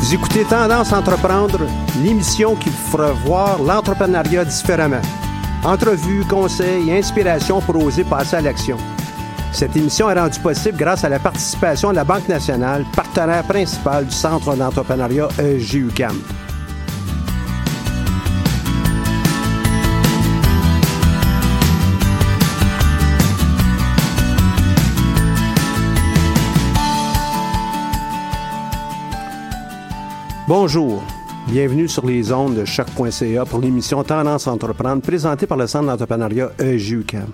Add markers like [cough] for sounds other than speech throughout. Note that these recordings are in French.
Vous écoutez Tendance Entreprendre, l'émission qui vous fera voir l'entrepreneuriat différemment. Entrevues, conseils et inspiration pour oser passer à l'action. Cette émission est rendue possible grâce à la participation de la Banque nationale, partenaire principal du Centre d'entrepreneuriat EGUCAM. Bonjour, bienvenue sur les ondes de choc.ca pour l'émission Tendance Entreprendre présentée par le Centre d'entrepreneuriat EGUCAM.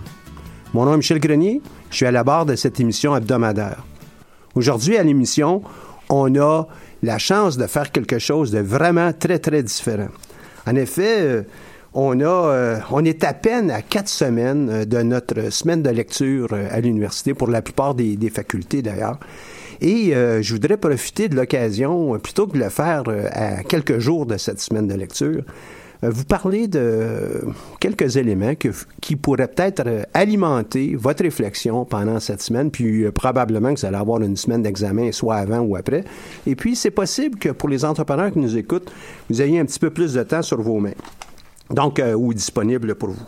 Mon nom est Michel Grenier, je suis à la barre de cette émission hebdomadaire. Aujourd'hui à l'émission, on a la chance de faire quelque chose de vraiment très très différent. En effet, euh, euh, on est à peine à quatre semaines euh, de notre semaine de lecture à l'université, pour la plupart des, facultés d'ailleurs. Et je voudrais profiter de l'occasion, plutôt que de le faire à quelques jours de cette semaine de lecture, vous parler de quelques éléments qui pourraient peut-être alimenter votre réflexion pendant cette semaine, puis probablement que vous allez avoir une semaine d'examen, soit avant ou après. Et puis, c'est possible que pour les entrepreneurs qui nous écoutent, vous ayez un petit peu plus de temps sur vos mains, donc, ou disponible pour vous.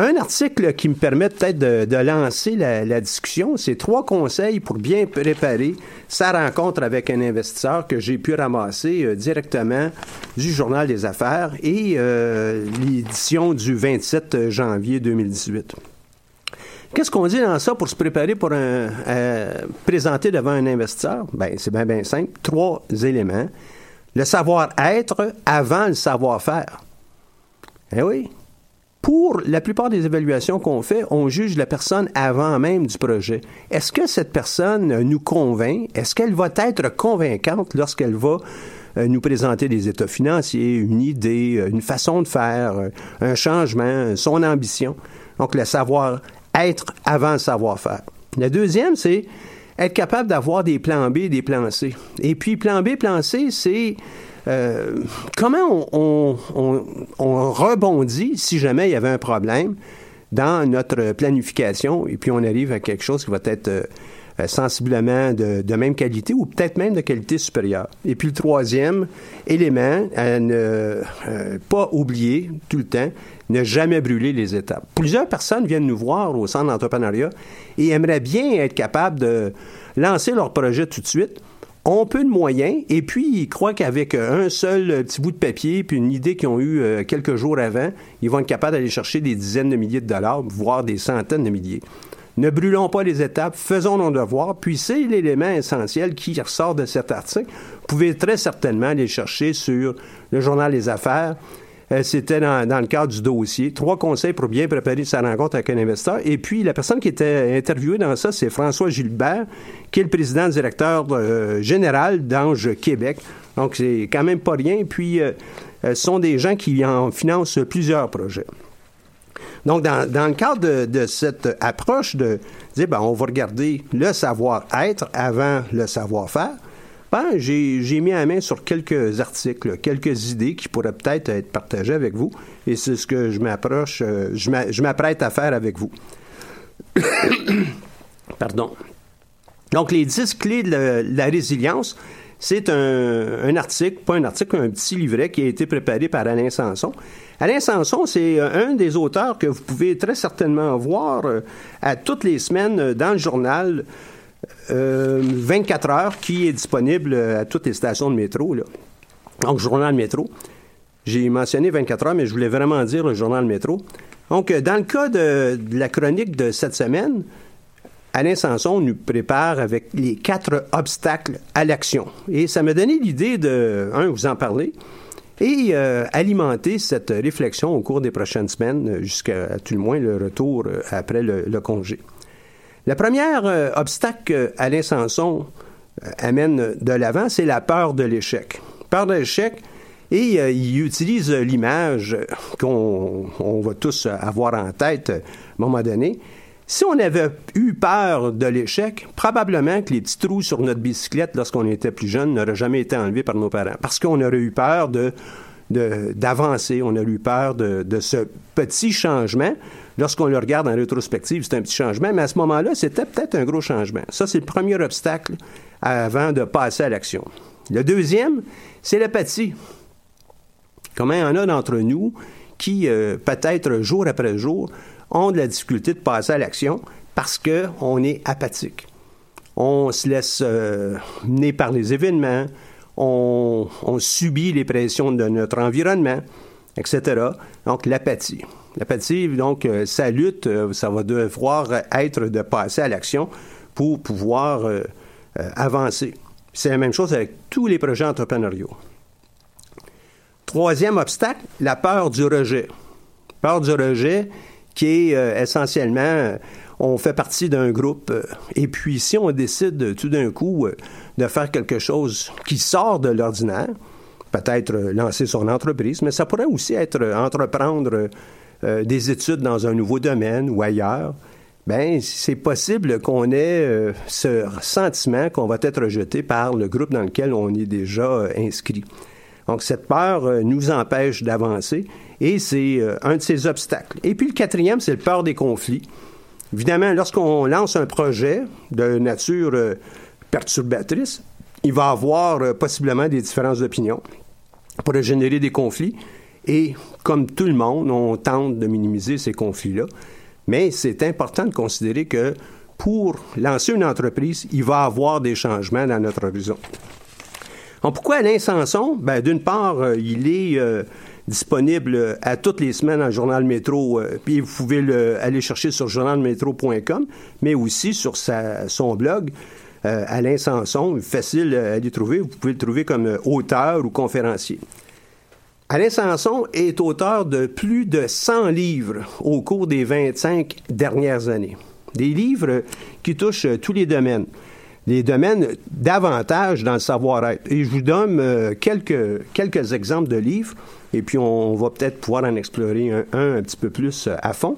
Un article qui me permet peut-être de, lancer la, discussion, c'est trois conseils pour bien préparer sa rencontre avec un investisseur que j'ai pu ramasser euh, directement du Journal des Affaires et euh, l'édition du 27 janvier 2018. Qu'est-ce qu'on dit dans ça pour se préparer pour un, présenter devant un investisseur? Ben, c'est bien, bien simple. Trois éléments. Le savoir-être avant le savoir-faire. Eh oui pour la plupart des évaluations qu'on fait, on juge la personne avant même du projet. Est-ce que cette personne nous convainc? Est-ce qu'elle va être convaincante lorsqu'elle va euh, nous présenter des états financiers, une idée, euh, une façon de faire, euh, un changement, son ambition? Donc, le savoir-être avant le savoir-faire. Le deuxième, c'est être capable d'avoir des plans B, des plans C. Et puis, plan B, plan C, c'est euh, comment on, rebondit si jamais il y avait un problème dans notre planification et puis on arrive à quelque chose qui va être euh, sensiblement de, même qualité ou peut-être même de qualité supérieure? Et puis le troisième élément à ne euh, pas oublier tout le temps, ne jamais brûler les étapes. Plusieurs personnes viennent nous voir au centre d'entrepreneuriat et aimeraient bien être capables de lancer leur projet tout de suite, ont peu de moyens et puis ils croient qu'avec euh, un seul euh, petit bout de papier puis une idée qu'ils ont eue euh, quelques jours avant, ils vont être capables d'aller chercher des dizaines de milliers de dollars, voire des centaines de milliers. Ne brûlons pas les étapes, faisons nos devoirs, puis c'est l'élément essentiel qui ressort de cet article. Vous pouvez très certainement aller chercher sur le journal Les Affaires, c'était dans, le cadre du dossier. Trois conseils pour bien préparer sa rencontre avec un investisseur. Et puis, la personne qui était interviewée dans ça, c'est François Gilbert, qui est le président directeur euh, général d'Ange Québec. Donc, c'est quand même pas rien. Puis, euh, ce sont des gens qui en financent plusieurs projets. Donc, dans, le cadre de, cette approche de dire, ben, on va regarder le savoir-être avant le savoir-faire, j'ai mis la main sur quelques articles, quelques idées qui pourraient peut-être être partagées avec vous, et c'est ce que je m'approche, euh, je m'apprête à faire avec vous. [coughs] Pardon. Donc, les 10 clés de la, résilience, c'est un, article, pas un article, un petit livret qui a été préparé par Alain Sanson. Alain Sanson, c'est un des auteurs que vous pouvez très certainement voir euh, à toutes les semaines dans le journal 24 euh, heures qui est disponible à toutes les stations de métro. Donc, journal métro. J'ai mentionné 24 heures, mais je voulais vraiment dire le journal métro. Donc, euh, dans le cas de, la chronique de cette semaine, Alain Sanson nous prépare avec les quatre obstacles à l'action. Et ça m'a donné l'idée de, un, vous en parler, et euh, alimenter cette réflexion au cours des prochaines semaines, jusqu'à tout le moins le retour euh, après le, congé. Le premier euh, obstacle qu'Alain Sanson amène de l'avant, c'est la peur de l'échec. Peur de l'échec, et il utilise l'image qu'on va tous avoir en tête à un moment donné, si on avait eu peur de l'échec, probablement que les petits trous sur notre bicyclette lorsqu'on était plus jeune n'auraient jamais été enlevés par nos parents. Parce qu'on aurait eu peur de d'avancer, on aurait eu peur de, ce petit changement. Lorsqu'on le regarde en rétrospective, c'est un petit changement, mais à ce moment-là, c'était peut-être un gros changement. Ça, c'est le premier obstacle avant de passer à l'action. Le deuxième, c'est l'apathie. Comment il y en a d'entre nous qui, euh, peut-être jour après jour, ont de la difficulté de passer à l'action parce qu'on est apathique. On se laisse euh, mener par les événements, on, subit les pressions de notre environnement, etc. Donc, l'apathie. L'apathie, donc, euh, sa lutte, euh, ça va devoir être de passer à l'action pour pouvoir avancer. C'est la même chose avec tous les projets entrepreneuriaux. Troisième obstacle, la peur du rejet. Peur du rejet, qui est euh, essentiellement, euh, on fait partie d'un groupe, euh, et puis si on décide tout d'un coup de faire quelque chose qui sort de l'ordinaire, peut-être lancer son entreprise, mais ça pourrait aussi être entreprendre des études dans un nouveau domaine ou ailleurs. Ben, c'est possible qu'on ait ce sentiment qu'on va être rejeté par le groupe dans lequel on est déjà inscrit. Donc, cette peur nous empêche d'avancer et c'est euh, un de ces obstacles. Et puis le quatrième, c'est le peur des conflits. Évidemment, lorsqu'on lance un projet de nature euh, perturbatrice, il va avoir euh, possiblement des différences d'opinion pour générer des conflits. Et comme tout le monde, on tente de minimiser ces conflits-là. Mais c'est important de considérer que pour lancer une entreprise, il va avoir des changements dans notre horizon. Pourquoi Alain Sanson? Ben, d'une part, il est disponible à toutes les semaines dans Journal Métro. Euh, puis vous pouvez le, aller chercher sur journalmétro.com, mais aussi sur son blog. Euh, Alain Sanson, facile à les trouver. Vous pouvez le trouver comme euh, auteur ou conférencier. Alain Sanson est auteur de plus de 100 livres au cours des 25 dernières années. Des livres qui touchent tous les domaines. Les domaines davantage dans le savoir-être. Et je vous donne quelques, quelques exemples de livres et puis on, va peut-être pouvoir en explorer un, un, petit peu plus euh, à fond.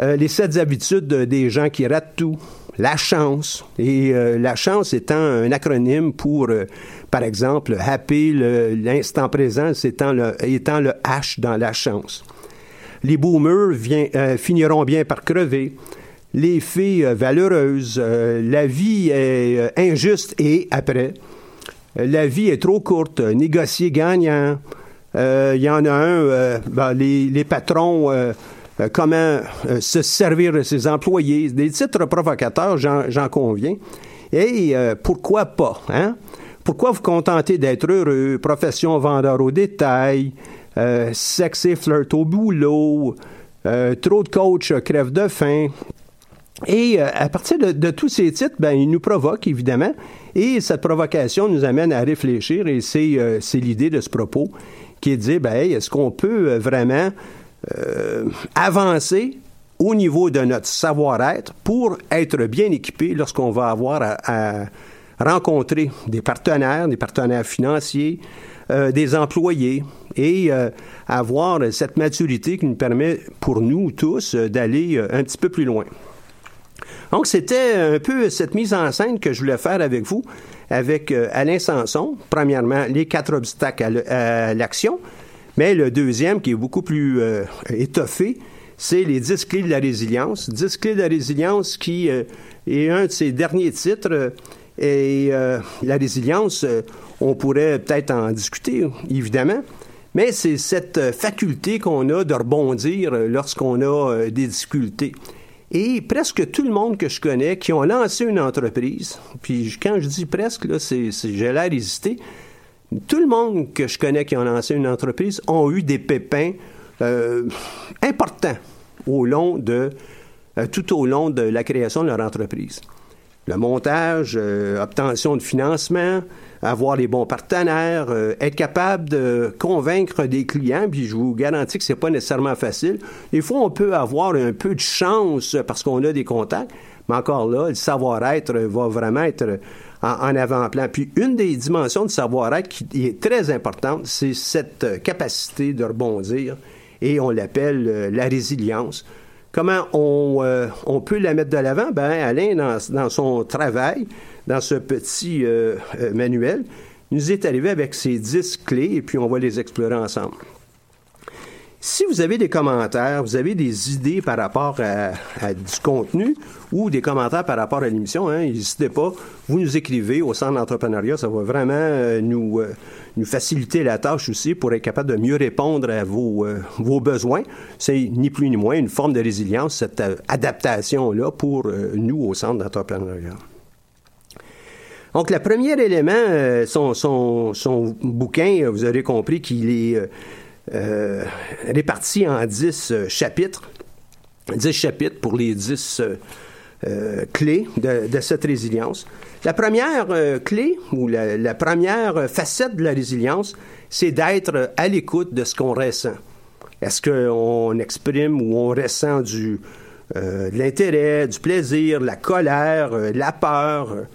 Euh, les sept habitudes des gens qui ratent tout. La chance. Et euh, la chance étant un acronyme pour, par exemple, happy, l'instant présent, étant le, étant le H dans la chance. Les boomers finiront bien par crever. Les filles valeureuses. la vie est injuste et après. La vie est trop courte. Négocier gagnant. Euh, il y en a un, euh, ben, les, patrons, euh, comment se servir de ses employés. Des titres provocateurs, j'en conviens. Et pourquoi pas, hein? Pourquoi vous contenter d'être heureux? Profession vendeur au détail, sexe et flirt au boulot, trop de coach crève de faim. Et à partir de, tous ces titres, ben, ils nous provoquent, évidemment. Et cette provocation nous amène à réfléchir, et c'est l'idée de ce propos qui est de dire, ben, est-ce qu'on peut euh, vraiment euh, avancer au niveau de notre savoir-être pour être bien équipé lorsqu'on va avoir à, rencontrer des partenaires, des partenaires financiers, euh, des employés et avoir cette maturité qui nous permet pour nous tous d'aller un petit peu plus loin. Donc, c'était un peu cette mise en scène que je voulais faire avec vous avec euh, Alain Sanson. Premièrement, les quatre obstacles à l'action. Mais le deuxième, qui est beaucoup plus euh, étoffé, c'est les 10 clés de la résilience. 10 clés de la résilience qui euh, est un de ses derniers titres. Et la résilience, on pourrait peut-être en discuter, évidemment. Mais c'est cette faculté qu'on a de rebondir lorsqu'on a des difficultés. Et presque tout le monde que je connais qui ont lancé une entreprise, puis quand je dis presque, là, c'est, j'ai l'air hésité, tout le monde que je connais qui ont lancé une entreprise ont eu des pépins euh, importants au long de tout au long de la création de leur entreprise. Le montage, obtention de financement, avoir les bons partenaires, euh, être capable de convaincre des clients, puis je vous garantis que c'est pas nécessairement facile. Des fois, on peut avoir un peu de chance parce qu'on a des contacts, mais encore là, le savoir-être va vraiment être en, avant-plan. Puis une des dimensions du savoir-être qui est très importante, c'est cette capacité de rebondir, et on l'appelle euh, la résilience. Comment on, euh, on peut la mettre de l'avant? Ben, Alain, dans son travail, dans ce petit euh, euh, manuel, nous est arrivé avec ces dix clés et puis on va les explorer ensemble. Si vous avez des commentaires, vous avez des idées par rapport à, du contenu ou des commentaires par rapport à l'émission, hein, n'hésitez pas, vous nous écrivez au Centre d'entrepreneuriat, ça va vraiment euh, nous, faciliter la tâche aussi pour être capable de mieux répondre à vos besoins. C'est ni plus ni moins une forme de résilience, cette adaptation-là pour nous au Centre d'entrepreneuriat. Donc, le premier élément, euh, son, son, bouquin, euh, vous aurez compris qu'il est euh, réparti en dix chapitres. Dix chapitres pour les dix clés de, cette résilience. La première clé ou la, première facette de la résilience, c'est d'être à l'écoute de ce qu'on ressent. Est-ce qu'on exprime ou on ressent du, de l'intérêt, du plaisir, la colère, la peur,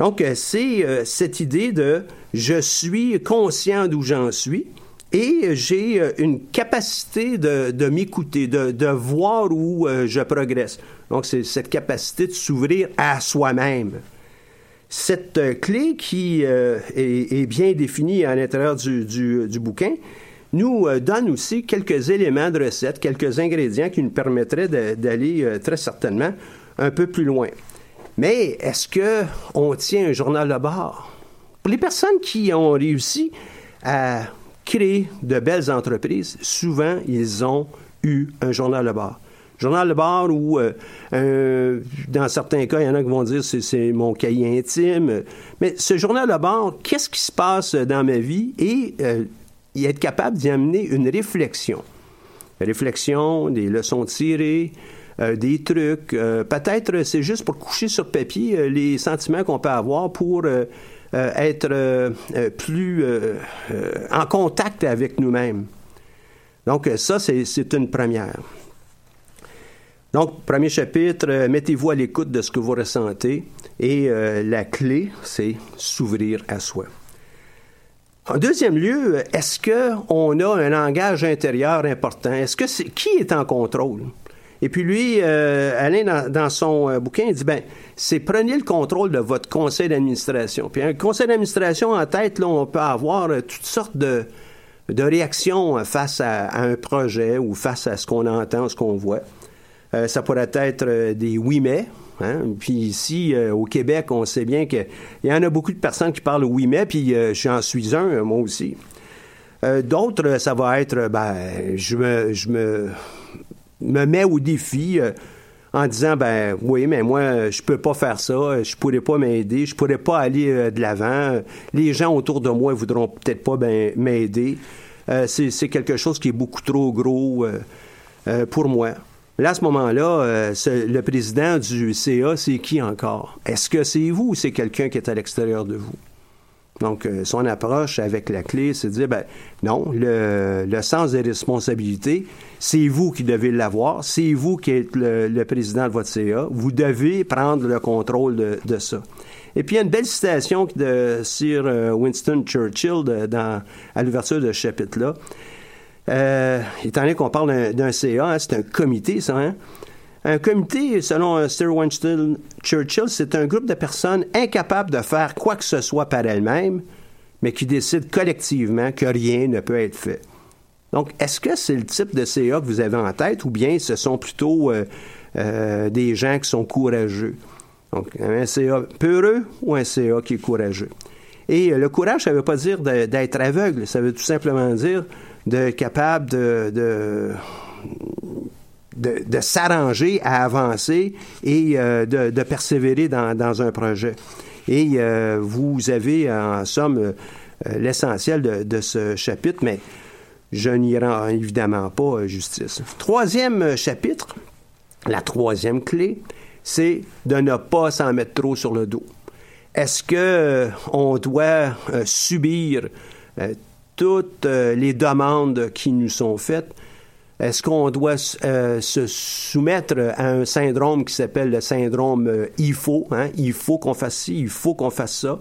donc, euh, c'est euh, cette idée de je suis conscient d'où j'en suis et j'ai euh, une capacité de, m'écouter, de, voir où je progresse. Donc, c'est cette capacité de s'ouvrir à soi-même. Cette clé qui est, bien définie à l'intérieur du, du, bouquin nous donne aussi quelques éléments de recette, quelques ingrédients qui nous permettraient d'aller très certainement un peu plus loin. Mais est-ce qu'on tient un journal de bord? Pour les personnes qui ont réussi à créer de belles entreprises, souvent, ils ont eu un journal de bord. Journal de bord où, euh, dans certains cas, il y en a qui vont dire c'est, c'est mon cahier intime. Mais ce journal de bord, qu'est-ce qui se passe dans ma vie? Et euh, être capable d'y amener une réflexion. réflexion, des leçons tirées, des trucs. Euh, peut-être c'est juste pour coucher sur papier euh, les sentiments qu'on peut avoir pour être plus en contact avec nous-mêmes. Donc ça, c'est une première. Donc, premier chapitre, mettez-vous à l'écoute de ce que vous ressentez. Et la clé, c'est s'ouvrir à soi. En deuxième lieu, est-ce qu'on a un langage intérieur important? Est-ce que c'est qui est en contrôle? Et puis lui, euh, Alain, dans, son euh, bouquin, il dit, ben, c'est prenez le contrôle de votre conseil d'administration. Puis un conseil d'administration en tête, là, on peut avoir euh, toutes sortes de, de réactions face à, un projet ou face à ce qu'on entend, ce qu'on voit. ça pourrait être des oui mais. Hein? Puis ici, au Québec, on sait bien qu'il y en a beaucoup de personnes qui parlent oui mais, puis j'en suis un, moi aussi. D'autres, ça va être, ben, je me, je me me met au défi euh, en disant ben oui mais moi je peux pas faire ça je pourrais pas m'aider je pourrais pas aller euh, de l'avant. Les gens autour de moi voudront peut-être pas ben, m'aider. Euh, c'est quelque chose qui est beaucoup trop gros pour moi. Là à ce moment-là le président du CA c'est qui encore? Est-ce que c'est vous ou c'est quelqu'un qui est à l'extérieur de vous? Donc, euh, son approche avec la clé, c'est de dire, ben non, le, sens des responsabilités, c'est vous qui devez l'avoir, c'est vous qui êtes le, président de votre CA, vous devez prendre le contrôle de, ça. Et puis, il y a une belle citation de Sir euh, Winston Churchill dans, à l'ouverture de ce chapitre-là. Euh, étant donné qu'on parle d'un CA, hein, c'est un comité, ça, hein? Un comité, selon Sir Winston Churchill, c'est un groupe de personnes incapables de faire quoi que ce soit par elles-mêmes, mais qui décident collectivement que rien ne peut être fait. Donc, est-ce que c'est le type de CA que vous avez en tête ou bien ce sont plutôt euh, euh, des gens qui sont courageux? Donc, un CA peureux ou un CA qui est courageux? Et euh, le courage, ça ne veut pas dire d'être aveugle, ça veut tout simplement dire d'être capable de de, s'arranger à avancer et euh, de, persévérer dans, un projet. Et euh, vous avez en somme euh, l'essentiel de, ce chapitre, mais je n'y rends évidemment pas justice. Troisième chapitre, La troisième clé, c'est de ne pas s'en mettre trop sur le dos. Est-ce que on doit subir toutes les demandes qui nous sont faites? Est-ce qu'on doit se soumettre à un syndrome qui s'appelle le syndrome il faut, hein? il faut qu'on fasse ci, il faut qu'on fasse ça?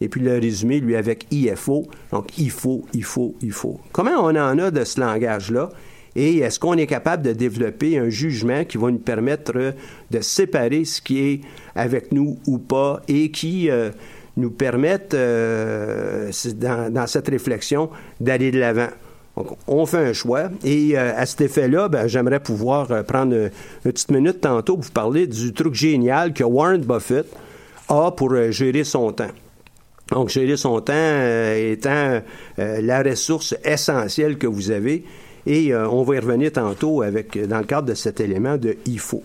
Et puis le résumé, lui, avec IFO. Donc, il faut, il faut, il faut. Comment on en a de ce langage-là? Et est-ce qu'on est capable de développer un jugement qui va nous permettre de séparer ce qui est avec nous ou pas et qui euh, nous permette, euh, dans, cette réflexion, d'aller de l'avant? Donc, on fait un choix. Et euh, à cet effet-là, ben, j'aimerais pouvoir prendre une, petite minute tantôt pour vous parler du truc génial que Warren Buffett a pour gérer son temps. Donc, gérer son temps étant la ressource essentielle que vous avez. Et euh, on va y revenir tantôt avec, dans le cadre de cet élément de faut.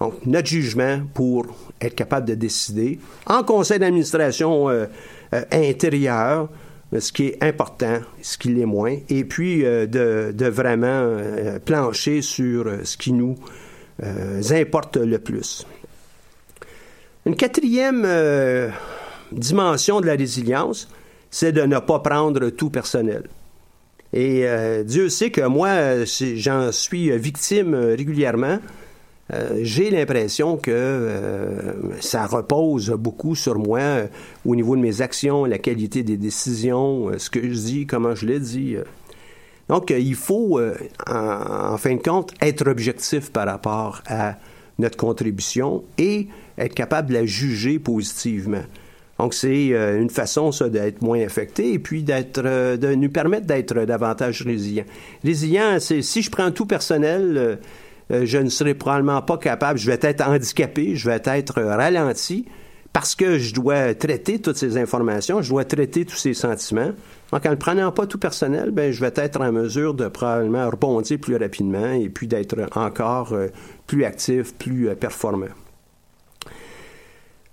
Donc, notre jugement pour être capable de décider en conseil d'administration euh, euh, intérieur, ce qui est important, ce qui l'est moins, et puis de, de, vraiment plancher sur ce qui nous importe le plus. Une quatrième dimension de la résilience, c'est de ne pas prendre tout personnel. Et euh, Dieu sait que moi, j'en suis victime régulièrement. Euh, j'ai l'impression que euh, ça repose beaucoup sur moi au niveau de mes actions, la qualité des décisions, ce que je dis, comment je l'ai dit. Donc, il faut, en, fin de compte, être objectif par rapport à notre contribution et être capable de la juger positivement. Donc, c'est euh, une façon, ça, d'être moins affecté et puis d'être, euh, de nous permettre d'être davantage résilient. Résilient, c'est si je prends tout personnel, euh, je ne serai probablement pas capable, je vais être handicapé, je vais être ralenti parce que je dois traiter toutes ces informations, je dois traiter tous ces sentiments. Donc, en ne prenant pas tout personnel, ben, je vais être en mesure de probablement rebondir plus rapidement et puis d'être encore plus actif, plus performant.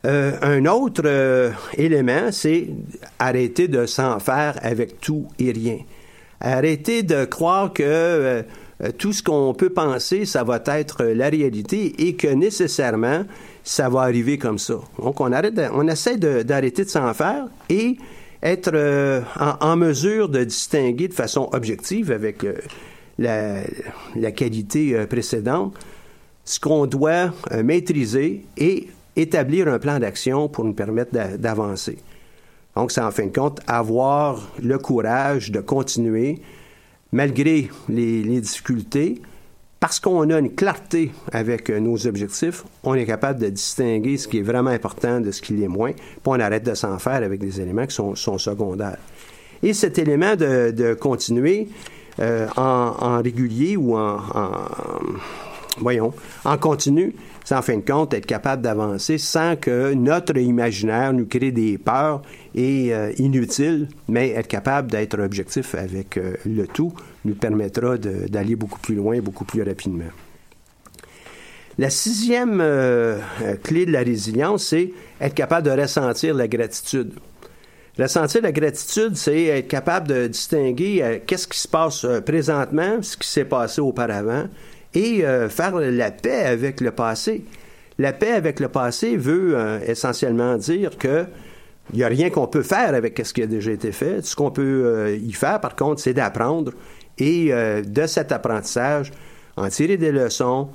Euh, un autre euh, élément, c'est arrêter de s'en faire avec tout et rien. Arrêter de croire que euh, tout ce qu'on peut penser, ça va être la réalité et que nécessairement, ça va arriver comme ça. Donc, on, arrête on essaie d'arrêter de, s'en faire et être en, mesure de distinguer de façon objective avec la, la, qualité précédente ce qu'on doit maîtriser et établir un plan d'action pour nous permettre d'avancer. Donc, c'est en fin de compte avoir le courage de continuer malgré les, difficultés, parce qu'on a une clarté avec euh, nos objectifs, on est capable de distinguer ce qui est vraiment important de ce qui l'est moins, puis on arrête de s'en faire avec des éléments qui sont, secondaires. Et cet élément de, continuer euh, en, régulier ou en, voyons, en continu, en fin de compte être capable d'avancer sans que notre imaginaire nous crée des peurs et euh, inutiles, mais être capable d'être objectif avec euh, le tout nous permettra d'aller beaucoup plus loin, beaucoup plus rapidement. La sixième euh, clé de la résilience, c'est être capable de ressentir la gratitude. Ressentir la gratitude, c'est être capable de distinguer qu'est-ce qui se passe présentement, ce qui s'est passé auparavant, et euh, faire la paix avec le passé. La paix avec le passé veut euh, essentiellement dire que il n'y a rien qu'on peut faire avec ce qui a déjà été fait. Ce qu'on peut euh, y faire, par contre, c'est d'apprendre et de cet apprentissage, en tirer des leçons,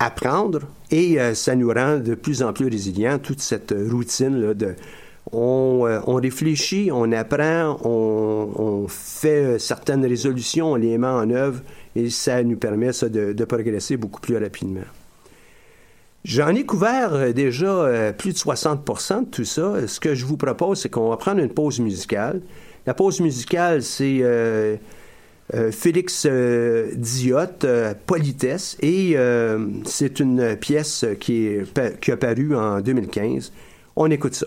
apprendre et ça nous rend de plus en plus résilients, toute cette routine là, de on, on, réfléchit, on apprend, on, on, fait certaines résolutions, on les met en œuvre et ça nous permet de, progresser beaucoup plus rapidement. J'en ai couvert euh, déjà euh, plus de 60% de tout ça. Ce que je vous propose, c'est qu'on va prendre une pause musicale. La pause musicale, c'est euh, Félix Diotte, Politesse, et c'est une pièce qui, est, qui a paru en 2015. On écoute ça.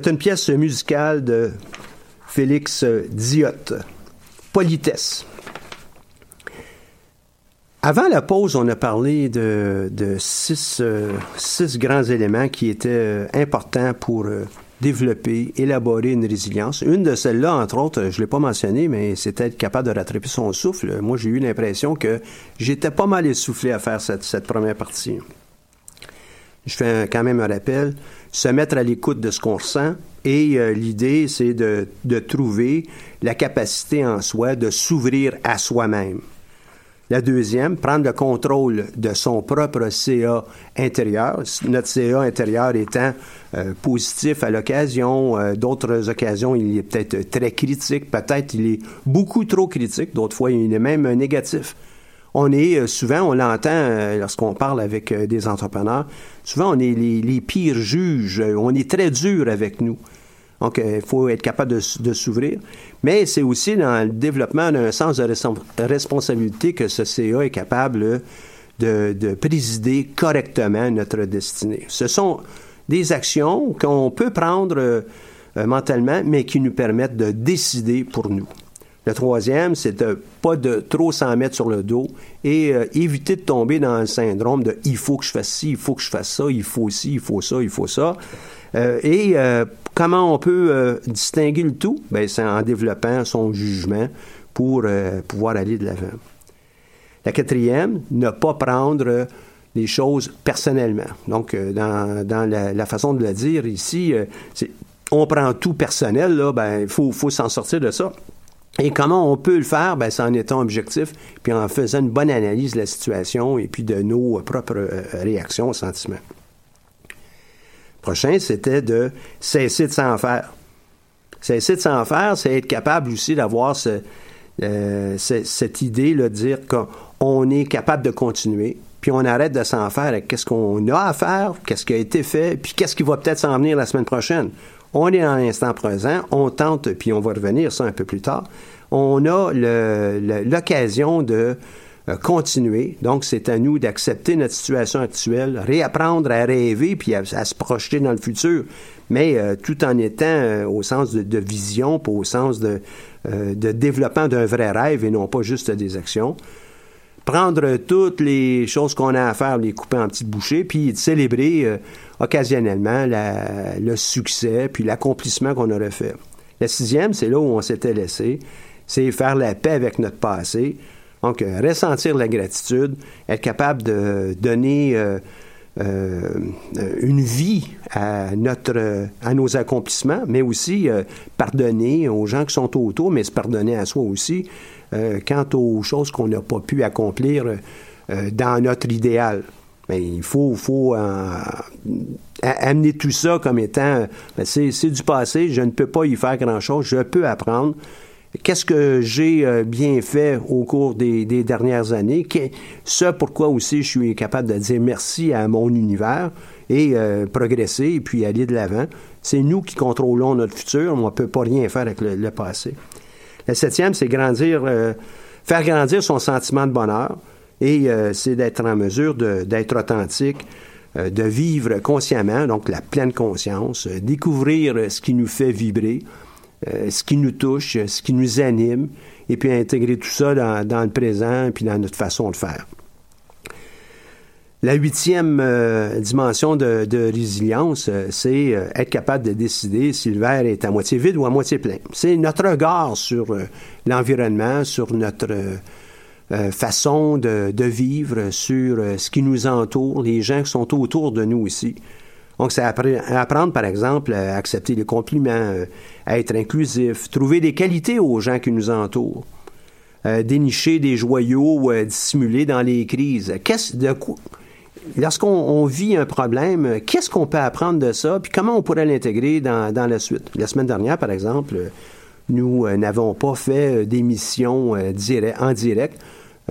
C'est une pièce musicale de Félix Diotte, Politesse. Avant la pause, on a parlé de, six, six, grands éléments qui étaient importants pour développer, élaborer une résilience. Une de celles-là, entre autres, je ne l'ai pas mentionné, mais c'est être capable de rattraper son souffle. Moi, j'ai eu l'impression que j'étais pas mal essoufflé à faire cette, première partie. Je fais quand même un rappel, se mettre à l'écoute de ce qu'on ressent et euh, l'idée, c'est de, de trouver la capacité en soi de s'ouvrir à soi-même. La deuxième, prendre le contrôle de son propre CA intérieur. Notre CA intérieur étant euh, positif à l'occasion, euh, d'autres occasions, il est peut-être très critique, peut-être il est beaucoup trop critique, d'autres fois il est même négatif. On est souvent, on l'entend lorsqu'on parle avec des entrepreneurs, souvent on est les, pires juges, on est très dur avec nous. Donc, il faut être capable de, s'ouvrir. Mais c'est aussi dans le développement d'un sens de responsabilité que ce CA est capable de, présider correctement notre destinée. Ce sont des actions qu'on peut prendre euh, mentalement, mais qui nous permettent de décider pour nous. Le troisième, c'est de pas de trop s'en mettre sur le dos et euh, éviter de tomber dans le syndrome de il faut que je fasse ci, il faut que je fasse ça, il faut ci, il faut ça, il faut ça. Euh, et euh, comment on peut euh, distinguer le tout? Ben, c'est en développant son jugement pour pouvoir aller de l'avant. La quatrième, ne pas prendre les choses personnellement. Donc, dans, la, façon de le dire ici, on prend tout personnel, là, ben, il faut, faut s'en sortir de ça. Et comment on peut le faire? Ben, c'est en étant objectif, puis en faisant une bonne analyse de la situation et puis de nos propres réactions, sentiments prochain, c'était de cesser de s'en faire. Cesser de s'en faire, c'est être capable aussi d'avoir euh, cette idée de dire qu'on est capable de continuer, puis on arrête de s'en faire avec qu'est-ce qu'on a à faire, qu'est-ce qui a été fait, puis qu'est-ce qui va peut-être s'en venir la semaine prochaine. On est dans l'instant présent, on tente, puis on va revenir ça un peu plus tard. On a l'occasion de euh, continuer. Donc, c'est à nous d'accepter notre situation actuelle, réapprendre à rêver puis à, se projeter dans le futur, mais euh, tout en étant euh, au sens de, vision, au sens de, de développement d'un vrai rêve et non pas juste des actions. Prendre toutes les choses qu'on a à faire, les couper en petites bouchées, puis célébrer occasionnellement le succès puis l'accomplissement qu'on aurait fait. La sixième, c'est là où on s'était laissé, c'est faire la paix avec notre passé, donc, euh, ressentir la gratitude, être capable de donner euh, euh, une vie à, à nos accomplissements, mais aussi pardonner aux gens qui sont autour, mais se pardonner à soi aussi quant aux choses qu'on n'a pas pu accomplir dans notre idéal. Mais il faut, faut amener tout ça comme étant, ben, c'est du passé, je ne peux pas y faire grand-chose, je peux apprendre qu'est-ce que j'ai euh, bien fait au cours des, dernières années, ce pourquoi aussi je suis capable de dire merci à mon univers et euh, progresser et puis aller de l'avant. C'est nous qui contrôlons notre futur, on ne peut pas rien faire avec le, passé. La septième, c'est grandir, euh, faire grandir son sentiment de bonheur et c'est d'être en mesure d'être authentique, de vivre consciemment, donc la pleine conscience, découvrir ce qui nous fait vibrer, euh, ce qui nous touche, ce qui nous anime, et puis intégrer tout ça dans, le présent et puis dans notre façon de faire. La huitième euh, dimension de, résilience, euh, c'est être capable de décider si le verre est à moitié vide ou à moitié plein. C'est notre regard sur l'environnement, sur notre façon de, vivre, sur ce qui nous entoure, les gens qui sont autour de nous ici. Donc, c'est apprendre, par exemple, à accepter les compliments, euh, à être inclusif, trouver des qualités aux gens qui nous entourent, euh, dénicher des joyaux euh, dissimulés dans les crises. Qu'est-ce de Lorsqu'on vit un problème, qu'est-ce qu'on peut apprendre de ça, puis comment on pourrait l'intégrer dans, la suite? La semaine dernière, par exemple, nous n'avons pas fait d'émission en direct,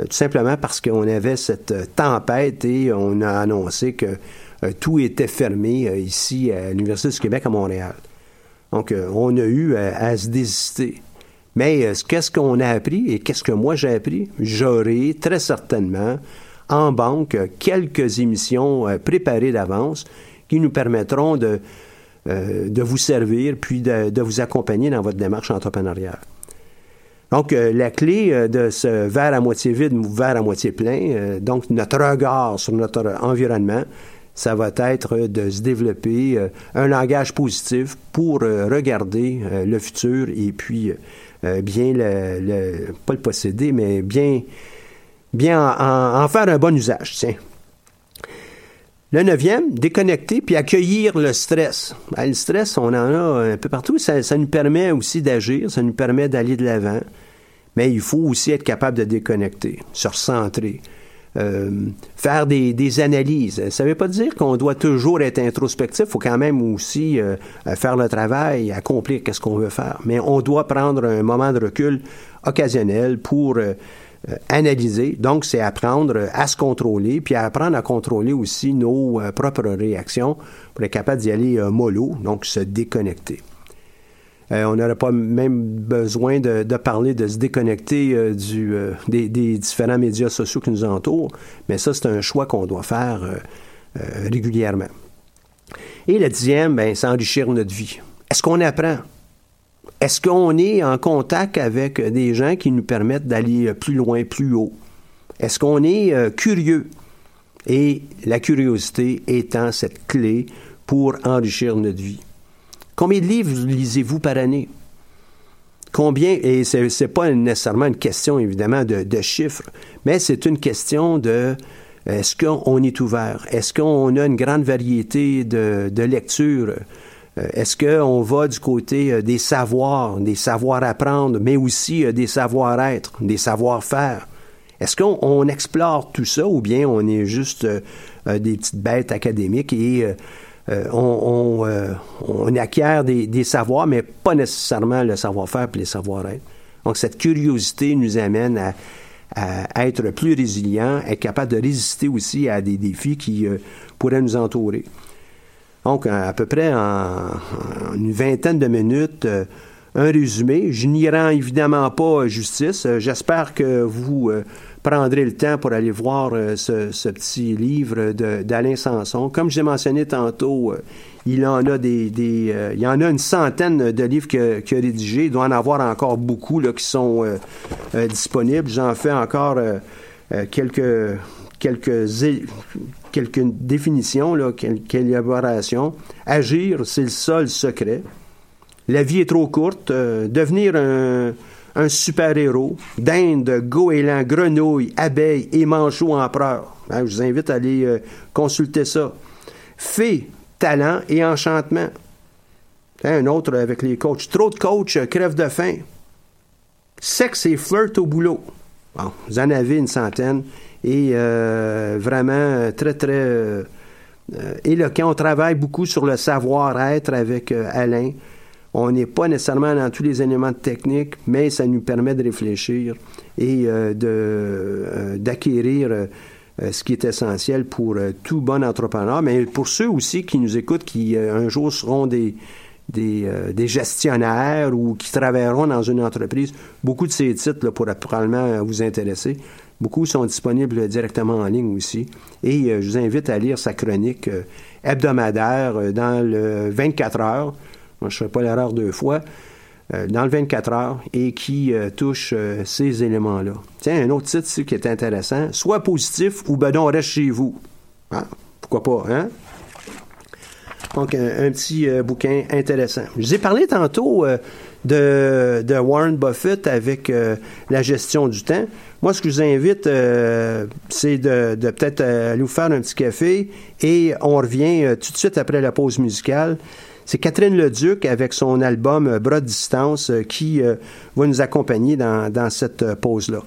tout simplement parce qu'on avait cette tempête et on a annoncé que euh, tout était fermé euh, ici à l'Université du Québec à Montréal. Donc, euh, on a eu à, se désister. Mais qu'est-ce qu'on a appris et qu'est-ce que moi j'ai appris? J'aurai très certainement en banque quelques émissions préparées d'avance qui nous permettront de de vous servir, puis de, vous accompagner dans votre démarche entrepreneuriale. Donc, la clé de ce verre à moitié vide ou verre à moitié plein, donc notre regard sur notre environnement, ça va être de se développer un langage positif pour regarder le futur et puis bien le, pas le posséder, mais bien bien en, faire un bon usage. Tiens. Le neuvième, déconnecter puis accueillir le stress. Ben, le stress, on en a un peu partout. Ça, nous permet aussi d'agir, ça nous permet d'aller de l'avant. Mais il faut aussi être capable de déconnecter, se recentrer, euh, faire des, analyses. Ça ne veut pas dire qu'on doit toujours être introspectif. Il faut quand même aussi euh, faire le travail, accomplir ce qu'on veut faire. Mais on doit prendre un moment de recul occasionnel pour euh, analyser. Donc, c'est apprendre à se contrôler, puis apprendre à contrôler aussi nos euh, propres réactions pour être capable d'y aller euh, mollo, donc se déconnecter. on n'aurait pas même besoin de, parler de se déconnecter du, des, différents médias sociaux qui nous entourent, mais ça, c'est un choix qu'on doit faire régulièrement. Et le dixième, ben, c'est enrichir notre vie. Est-ce qu'on apprend? Est-ce qu'on est en contact avec des gens qui nous permettent d'aller plus loin, plus haut? Est-ce qu'on est euh, curieux? Et la curiosité étant cette clé pour enrichir notre vie. Combien de livres lisez-vous par année? Combien, et ce n'est pas nécessairement une question évidemment de, chiffres, mais c'est une question de est-ce qu'on est ouvert? Est-ce qu'on a une grande variété de lectures? Euh, est-ce qu'on va du côté euh, des savoirs, des savoirs apprendre, mais aussi euh, des savoir-être, des savoir-faire? Est-ce qu'on explore tout ça ou bien on est juste des petites bêtes académiques et on, acquiert des, savoirs, mais pas nécessairement le savoir-faire et les savoir-être? Donc, cette curiosité nous amène à, être plus résilients, être capable de résister aussi à des défis qui pourraient nous entourer. Donc, à peu près en, une vingtaine de minutes, euh, un résumé. Je n'y rends évidemment pas justice. Euh, j'espère que vous euh, prendrez le temps pour aller voir ce, petit livre d'Alain Sanson. Comme j'ai mentionné tantôt, il en a des, il y en a une centaine de livres qu'il a, rédigés. Il doit en avoir encore beaucoup là, qui sont disponibles. J'en fais encore quelques quelques quelques définitions, là, quelques élaborations. Agir, c'est le seul secret. La vie est trop courte. Euh, devenir un, super-héros. Dinde, goéland, grenouille, abeille et manchot empereur. Hein, je vous invite à aller euh, consulter ça. Fée, talent et enchantement. Hein, un autre avec les coachs. Trop de coachs, euh, crève de faim. Sexe et flirt au boulot. Bon, vous en avez une centaine et euh, vraiment euh, très, très euh, éloquent. On travaille beaucoup sur le savoir-être avec Alain. On n'est pas nécessairement dans tous les éléments techniques, mais ça nous permet de réfléchir et d'acquérir ce qui est essentiel pour tout bon entrepreneur, mais pour ceux aussi qui nous écoutent, qui un jour seront des, des, des, gestionnaires ou qui travailleront dans une entreprise, beaucoup de ces titres là, pourraient probablement vous intéresser. Beaucoup sont disponibles directement en ligne aussi. Et euh, je vous invite à lire sa chronique euh, hebdomadaire euh, dans le 24 heures. Moi, je ne ferai pas l'erreur deux fois. dans le 24 heures et qui touche ces éléments-là. Tiens, un autre titre ici qui est intéressant. Soit positif ou ben non, reste chez vous. Ah, pourquoi pas, hein? Donc, un, petit bouquin intéressant. Je vous ai parlé tantôt de, Warren Buffett avec la gestion du temps. Moi, ce que je vous invite, euh, c'est de, peut-être euh, aller vous faire un petit café et on revient euh, tout de suite après la pause musicale. C'est Catherine Leduc avec son album Bras de distance qui va nous accompagner dans cette pause-là.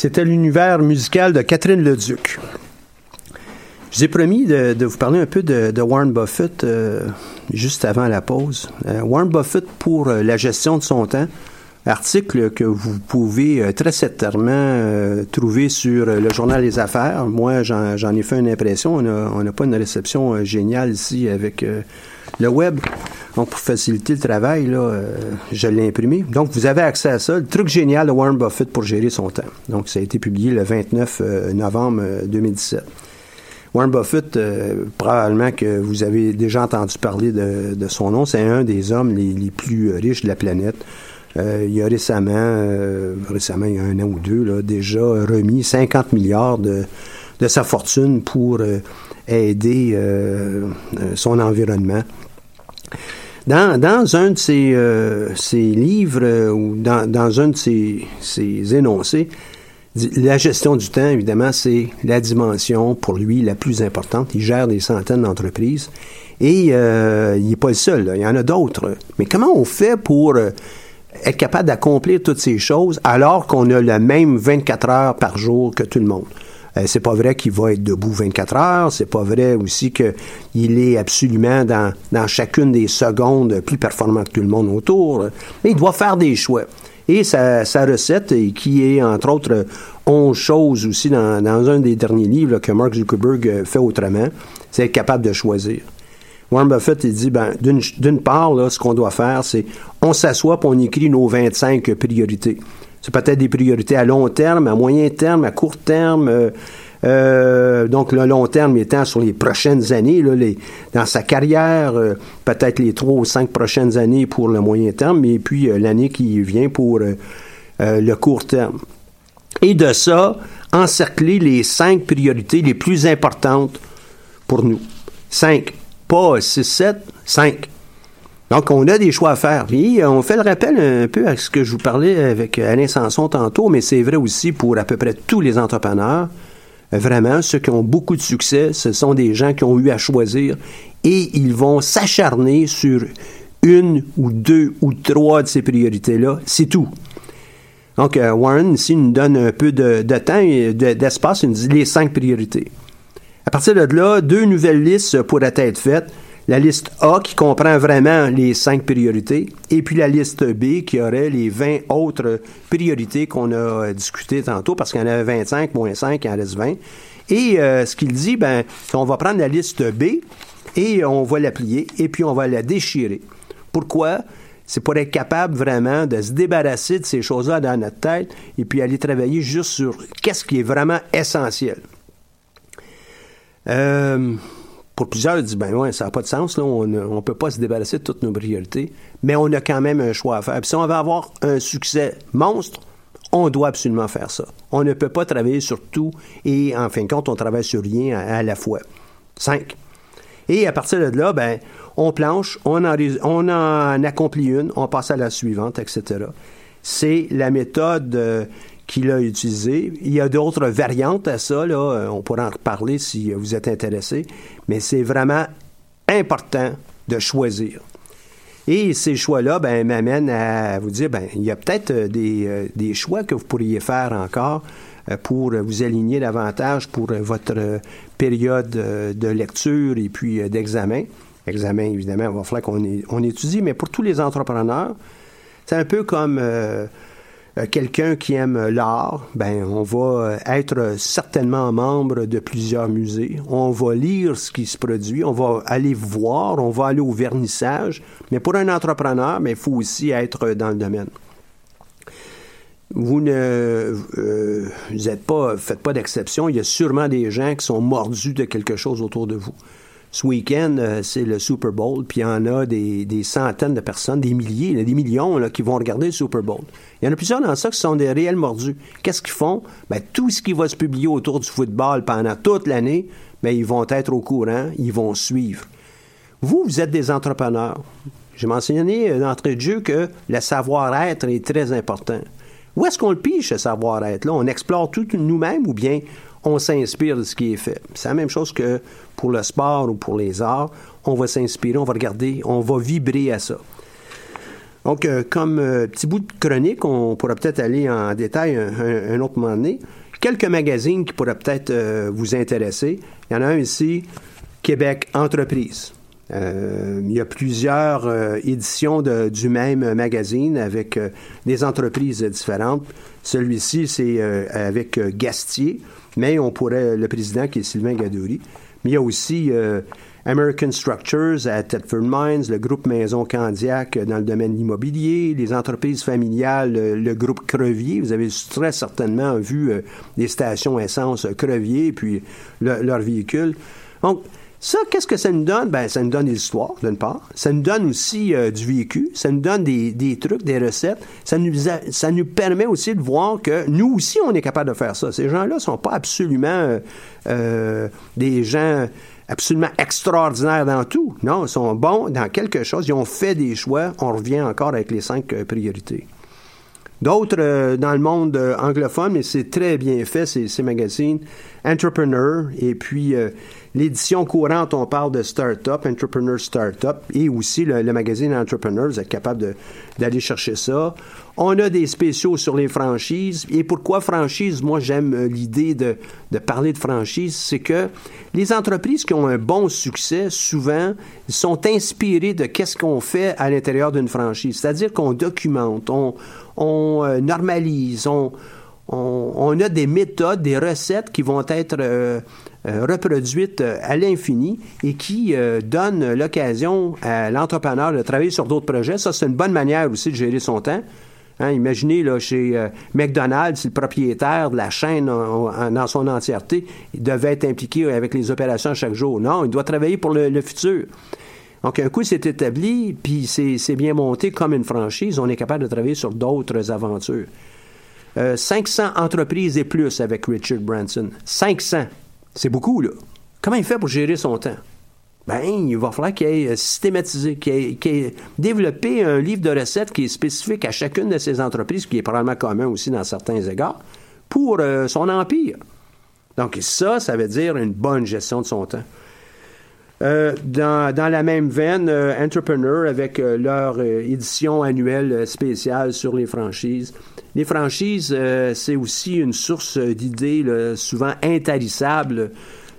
C'était l'univers musical de Catherine Leduc. Je vous ai promis de, vous parler un peu de, Warren Buffett euh, juste avant la pause. Euh, Warren Buffett pour euh, la gestion de son temps, article que vous pouvez très certainement trouver sur le journal des affaires. Moi, j'en ai fait une impression. On n'a pas une réception géniale ici avec le web. Donc, pour faciliter le travail, là, euh, je l'ai imprimé. Donc, vous avez accès à ça. Le truc génial de Warren Buffett pour gérer son temps. Donc, ça a été publié le 29 euh, novembre 2017. Euh, Warren Buffett, probablement que vous avez déjà entendu parler de, son nom. C'est un des hommes les, plus riches de la planète. il a récemment, récemment, il y a un an ou deux, déjà remis 50 milliards de sa fortune pour aider son environnement. Dans, un de ses, euh, livres euh, ou dans, dans, un de ses, ses, énoncés, la gestion du temps, évidemment, c'est la dimension pour lui la plus importante. Il gère des centaines d'entreprises et euh, il n'est pas le seul. Il y en a d'autres. Mais comment on fait pour être capable d'accomplir toutes ces choses alors qu'on a le même 24 heures par jour que tout le monde? Euh, c'est pas vrai qu'il va être debout 24 heures. C'est pas vrai aussi qu'il est absolument dans, dans chacune des secondes plus performant que le monde autour. Mais il doit faire des choix. Et sa, recette, qui est entre autres 11 choses aussi dans, dans un des derniers livres que Mark Zuckerberg fait autrement, c'est être capable de choisir. Warren Buffett, il dit, ben, d'une part, là, ce qu'on doit faire, c'est on s'assoit et on écrit nos 25 priorités. C'est peut-être des priorités à long terme, à moyen terme, à court terme. Euh, euh, donc, le long terme étant sur les prochaines années, dans sa carrière, euh, peut-être les trois ou cinq prochaines années pour le moyen terme, mais puis l'année qui vient pour le court terme. Et de ça, encercler les cinq priorités les plus importantes pour nous. Cinq. Pas six, sept, cinq. Donc, on a des choix à faire. Puis, on fait le rappel un peu à ce que je vous parlais avec Alain Sanson tantôt, mais c'est vrai aussi pour à peu près tous les entrepreneurs. Vraiment, ceux qui ont beaucoup de succès, ce sont des gens qui ont eu à choisir et ils vont s'acharner sur une ou deux ou trois de ces priorités-là. C'est tout. Donc, euh, Warren, ici, nous donne un peu de, temps et d'espace. il nous dit les cinq priorités. À partir de là, deux nouvelles listes pourraient être faites la liste A qui comprend vraiment les cinq priorités, et puis la liste B qui aurait les 20 autres priorités qu'on a discutées tantôt, parce qu'il y en avait 25, moins 5, il en reste 20. Et euh, ce qu'il dit, ben, on va prendre la liste B et on va la plier, et puis on va la déchirer. Pourquoi? C'est pour être capable vraiment de se débarrasser de ces choses-là dans notre tête et puis aller travailler juste sur qu'est-ce qui est vraiment essentiel. Euh, pour plusieurs, ils disent, ben ouais, ça n'a pas de sens, là, on ne peut pas se débarrasser de toutes nos priorités, mais on a quand même un choix à faire. Puis si on veut avoir un succès monstre, on doit absolument faire ça. On ne peut pas travailler sur tout et, en fin de compte, on travaille sur rien à, la fois. Cinq. Et à partir de là, ben, on planche, on en, on en accomplit une, on passe à la suivante, etc. C'est la méthode euh, qu'il a utilisé. Il y a d'autres variantes à ça, là. Euh, on pourra en reparler si vous êtes intéressé, mais c'est vraiment important de choisir. Et ces choix-là, ben, m'amènent à vous dire, ben, il y a peut-être euh, des, euh, des, choix que vous pourriez faire encore pour vous aligner davantage pour votre période de lecture et puis d'examen. Examen, évidemment, il va falloir qu'on on étudie, mais pour tous les entrepreneurs, c'est un peu comme euh, quelqu'un qui aime l'art, ben on va euh, être certainement membre de plusieurs musées. On va lire ce qui se produit, on va aller voir, on va aller au vernissage. Mais pour un entrepreneur, ben, il faut aussi être dans le domaine. Vous ne euh, êtes pas, faites pas d'exception. Il y a sûrement des gens qui sont mordus de quelque chose autour de vous. Ce week-end, euh, c'est le Super Bowl, puis il y en a des, centaines de personnes, des milliers, des millions qui vont regarder le Super Bowl. Il y en a plusieurs dans ça qui sont des réels mordus. Qu'est-ce qu'ils font? Ben, tout ce qui va se publier autour du football pendant toute l'année, ben, ils vont être au courant, ils vont suivre. Vous, vous êtes des entrepreneurs. J'ai mentionné euh, d'entrée de jeu que le savoir-être est très important. Où est-ce qu'on le pige, ce savoir-être-là? On explore tout nous-mêmes ou bien on s'inspire de ce qui est fait. C'est la même chose que pour le sport ou pour les arts. On va s'inspirer, on va regarder, on va vibrer à ça. Donc, euh, comme euh, petit bout de chronique, on pourra peut-être aller en détail un, autre moment donné. Quelques magazines qui pourraient peut-être euh, vous intéresser. Il y en a un ici, Québec Entreprise. Il y a plusieurs éditions du même magazine avec des entreprises différentes. Celui-ci, c'est avec Gastier mais on pourrait, le président qui est Sylvain Gadouri, mais il y a aussi euh, American Structures à Thetford Mines, le groupe Maison Candiac dans le domaine de l'immobilier, les entreprises familiales, le, groupe Crevier. Vous avez très certainement vu euh, des stations essence Crevier, puis leurs véhicules. Donc, ça, qu'est-ce que ça nous donne? Ben, ça nous donne des histoires, d'une part. Ça nous donne aussi euh, du vécu. Ça nous donne des, des, trucs, des recettes. Ça nous, ça nous permet aussi de voir que nous aussi, on est capable de faire ça. Ces gens-là ne sont pas absolument euh, euh, des gens absolument extraordinaires dans tout. Non, ils sont bons dans quelque chose. Ils ont fait des choix. On revient encore avec les cinq priorités. D'autres dans le monde anglophone, mais c'est très bien fait, ces, ces magazines. Entrepreneur, et puis l'édition courante, on parle de Startup, Entrepreneur Startup, et aussi le, magazine Entrepreneur, vous êtes capable d'aller chercher ça. On a des spéciaux sur les franchises. Et pourquoi franchise? Moi, j'aime euh, l'idée de, parler de franchise. C'est que les entreprises qui ont un bon succès, souvent, sont inspirées de qu'est-ce qu'on fait à l'intérieur d'une franchise. C'est-à-dire qu'on documente, on, euh, normalise, on, on, a des méthodes, des recettes qui vont être euh, reproduites à l'infini et qui donnent l'occasion à l'entrepreneur de travailler sur d'autres projets. Ça, c'est une bonne manière aussi de gérer son temps. Hein, imaginez, chez euh, McDonald's, le propriétaire de la chaîne dans son entièreté, il devait être impliqué avec les opérations chaque jour. Non, il doit travailler pour le, futur. Donc, un coup, c'est établi, puis c'est bien monté comme une franchise, on est capable de travailler sur d'autres aventures. 500 euh, entreprises et plus avec Richard Branson. 500. C'est beaucoup, là. Comment il fait pour gérer son temps? ben, il va falloir qu'il ait systématisé, qu'il ait, développé un livre de recettes qui est spécifique à chacune de ces entreprises, qui est probablement commun aussi dans certains égards, pour euh, son empire. Donc ça, ça veut dire une bonne gestion de son temps. Euh, dans, la même veine, Entrepreneur, avec leur édition annuelle spéciale sur les franchises. Les franchises, c'est aussi une source d'idées souvent intarissables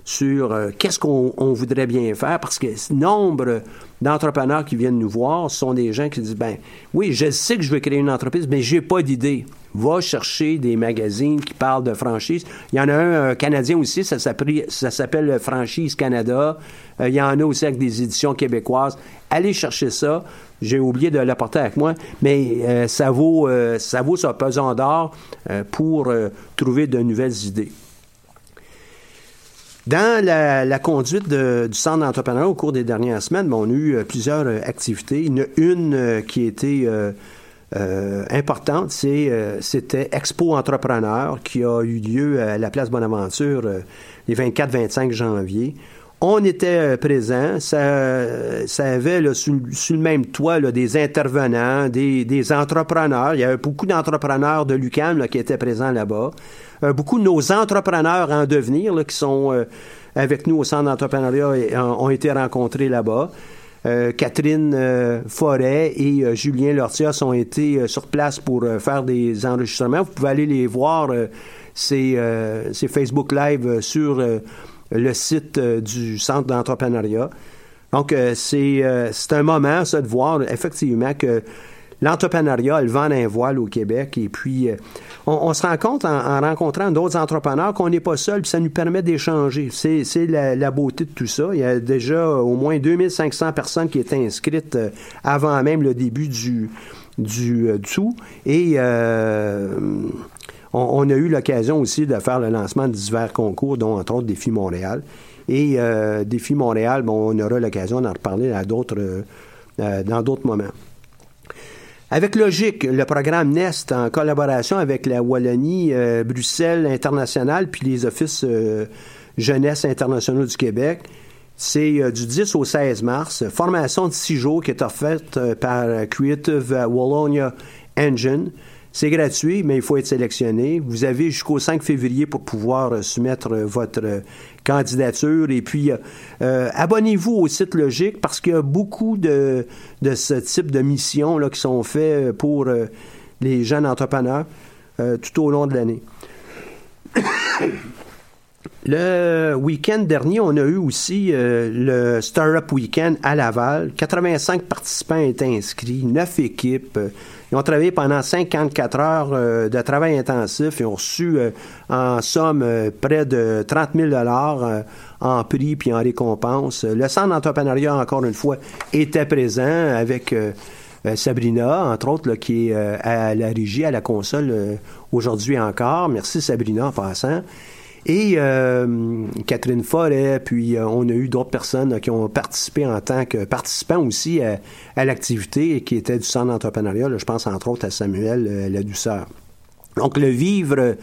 sur euh, qu'est-ce qu'on voudrait bien faire, parce que nombre d'entrepreneurs qui viennent nous voir sont des gens qui disent, ben oui, je sais que je veux créer une entreprise, mais j'ai pas d'idée. Va chercher des magazines qui parlent de franchise. Il y en a un, canadien aussi, ça s'appelle Franchise Canada. Euh, il y en a aussi avec des éditions québécoises. Allez chercher ça. J'ai oublié de l'apporter avec moi, mais euh, ça vaut ça vaut sa pesant d'or pour trouver de nouvelles idées. Dans la, conduite du centre d'entrepreneuriat au cours des dernières semaines, ben, on a eu euh, plusieurs euh, activités. Il y en a une euh, qui était importante, c'était Expo Entrepreneur qui a eu lieu à la place Bonaventure les 24-25 janvier. On était présents, ça, ça avait sur, le même toit des intervenants, des, entrepreneurs. Il y avait beaucoup d'entrepreneurs de l'UCAM qui étaient présents là-bas. Euh, beaucoup de nos entrepreneurs en devenir qui sont euh, avec nous au centre d'entrepreneuriat ont été rencontrés là-bas. Euh, Catherine Forêt et Julien Lortias ont été sur place pour faire des enregistrements. Vous pouvez aller les voir, ces, Facebook Live sur le site du Centre d'entrepreneuriat. Donc, c'est un moment, ça, de voir effectivement que l'entrepreneuriat, le vent d'un voile au Québec. Et puis, on, se rend compte en, rencontrant d'autres entrepreneurs qu'on n'est pas seul, puis ça nous permet d'échanger. C'est la, beauté de tout ça. Il y a déjà au moins 2500 personnes qui étaient inscrites euh, avant même le début du, du, euh, tout. Et euh, on, a eu l'occasion aussi de faire le lancement de divers concours, dont entre autres Défi Montréal. Et Défi Montréal, bon, on aura l'occasion d'en reparler d'autres, dans d'autres moments. Avec Logique, le programme NEST, en collaboration avec la Wallonie, euh, Bruxelles International, puis les offices euh, jeunesse internationaux du Québec, c'est euh, du 10 au 16 mars. Formation de six jours qui est offerte par Creative Wallonia Engine. C'est gratuit, mais il faut être sélectionné. Vous avez jusqu'au 5 février pour pouvoir soumettre votre candidature. Et puis, euh, abonnez-vous au site Logique parce qu'il y a beaucoup de, de ce type de missions là, qui sont faites pour euh, les jeunes entrepreneurs euh, tout au long de l'année. [coughs] Le week-end dernier, on a eu aussi le Startup Weekend à Laval. 85 participants étaient inscrits, 9 équipes. Ils ont travaillé pendant 54 heures euh, de travail intensif et ont reçu euh, en somme euh, près de 30 000 dollars en prix puis en récompense. Le centre d'entrepreneuriat, encore une fois, était présent avec Sabrina, entre autres, qui est à la régie, à la console aujourd'hui encore. Merci Sabrina en passant. Et euh, Catherine Forêt, puis euh, on a eu d'autres personnes qui ont participé en tant que participants aussi à, l'activité qui étaient du centre d'entrepreneuriat. Je pense entre autres à Samuel euh, La Douceur. Donc le vivre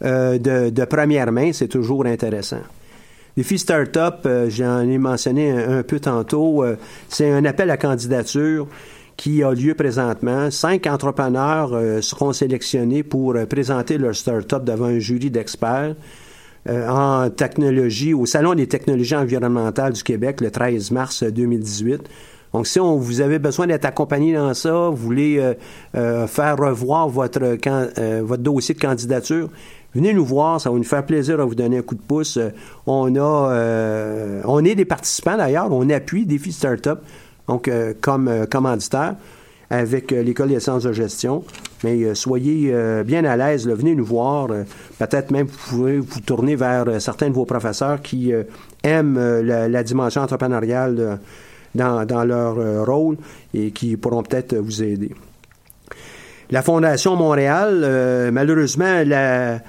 de, première main, c'est toujours intéressant. Défi Startup, j'en ai mentionné un, peu tantôt, c'est un appel à candidature qui a lieu présentement. Cinq entrepreneurs seront sélectionnés pour présenter leur start-up devant un jury d'experts. En technologie au Salon des technologies environnementales du Québec le 13 mars 2018. Donc, si on, vous avez besoin d'être accompagné dans ça, vous voulez euh, euh, faire revoir votre, euh, votre dossier de candidature, venez nous voir, ça va nous faire plaisir à vous donner un coup de pouce. on a, on est des participants d'ailleurs, on appuie Défi Startup, donc comme commanditaire avec l'école des sciences de gestion. Mais soyez bien à l'aise, venez nous voir. Peut-être même vous pouvez vous tourner vers certains de vos professeurs qui aiment la, dimension entrepreneuriale dans, leur euh, rôle et qui pourront peut-être vous aider. La Fondation Montréal, euh, malheureusement, la,